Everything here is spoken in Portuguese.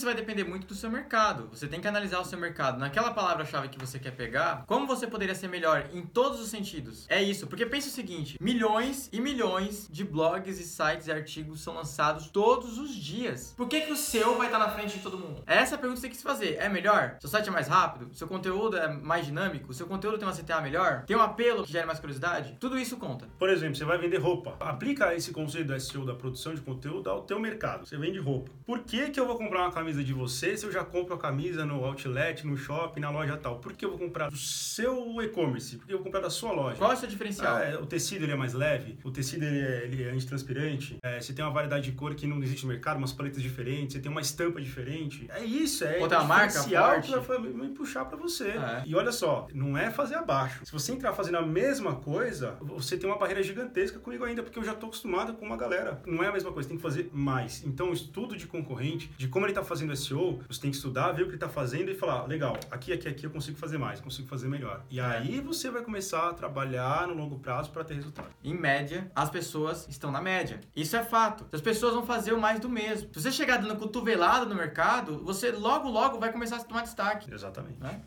isso vai depender muito do seu mercado. Você tem que analisar o seu mercado. Naquela palavra-chave que você quer pegar, como você poderia ser melhor em todos os sentidos? É isso, porque pense o seguinte: milhões e milhões de blogs e sites e artigos são lançados todos os dias. Por que, que o seu vai estar na frente de todo mundo? Essa é a pergunta que você tem que se fazer. É melhor? Seu site é mais rápido? Seu conteúdo é mais dinâmico? Seu conteúdo tem uma CTA melhor? Tem um apelo que gera mais curiosidade? Tudo isso conta. Por exemplo, você vai vender roupa. Aplica esse conceito do SEO da produção de conteúdo ao teu mercado. Você vende roupa. Por que, que eu vou comprar uma camisa de você se eu já compro a camisa no outlet, no shopping, na loja tal? Por que eu vou comprar do seu e-commerce? Por que eu vou comprar da sua loja? Qual é o seu diferencial? Ah, é, o tecido ele é mais leve, o tecido ele é, ele é antitranspirante, é, você tem uma variedade de cor que não existe no mercado, umas paletas diferentes, você tem uma estampa diferente. É isso, é Outra marca forte. pra me puxar pra você. É. E olha só, não é fazer abaixo. Se você entrar fazendo a mesma coisa, você tem uma barreira gigantesca comigo ainda, porque eu já tô acostumado com uma galera. Não é a mesma coisa, tem que fazer mais. Então, o estudo de concorrente, de como ele tá fazendo SEO, você tem que estudar, ver o que ele tá fazendo e falar, legal, aqui, aqui, aqui eu consigo fazer mais, consigo fazer melhor. E aí você vai começar a trabalhar no longo prazo para ter resultado. Em média, as pessoas estão na média. Isso é fato. As pessoas vão fazer o mais do mesmo. Se você chegar dando cotovelada no mercado, você logo, logo vai começar a tomar destaque. Exatamente. Né?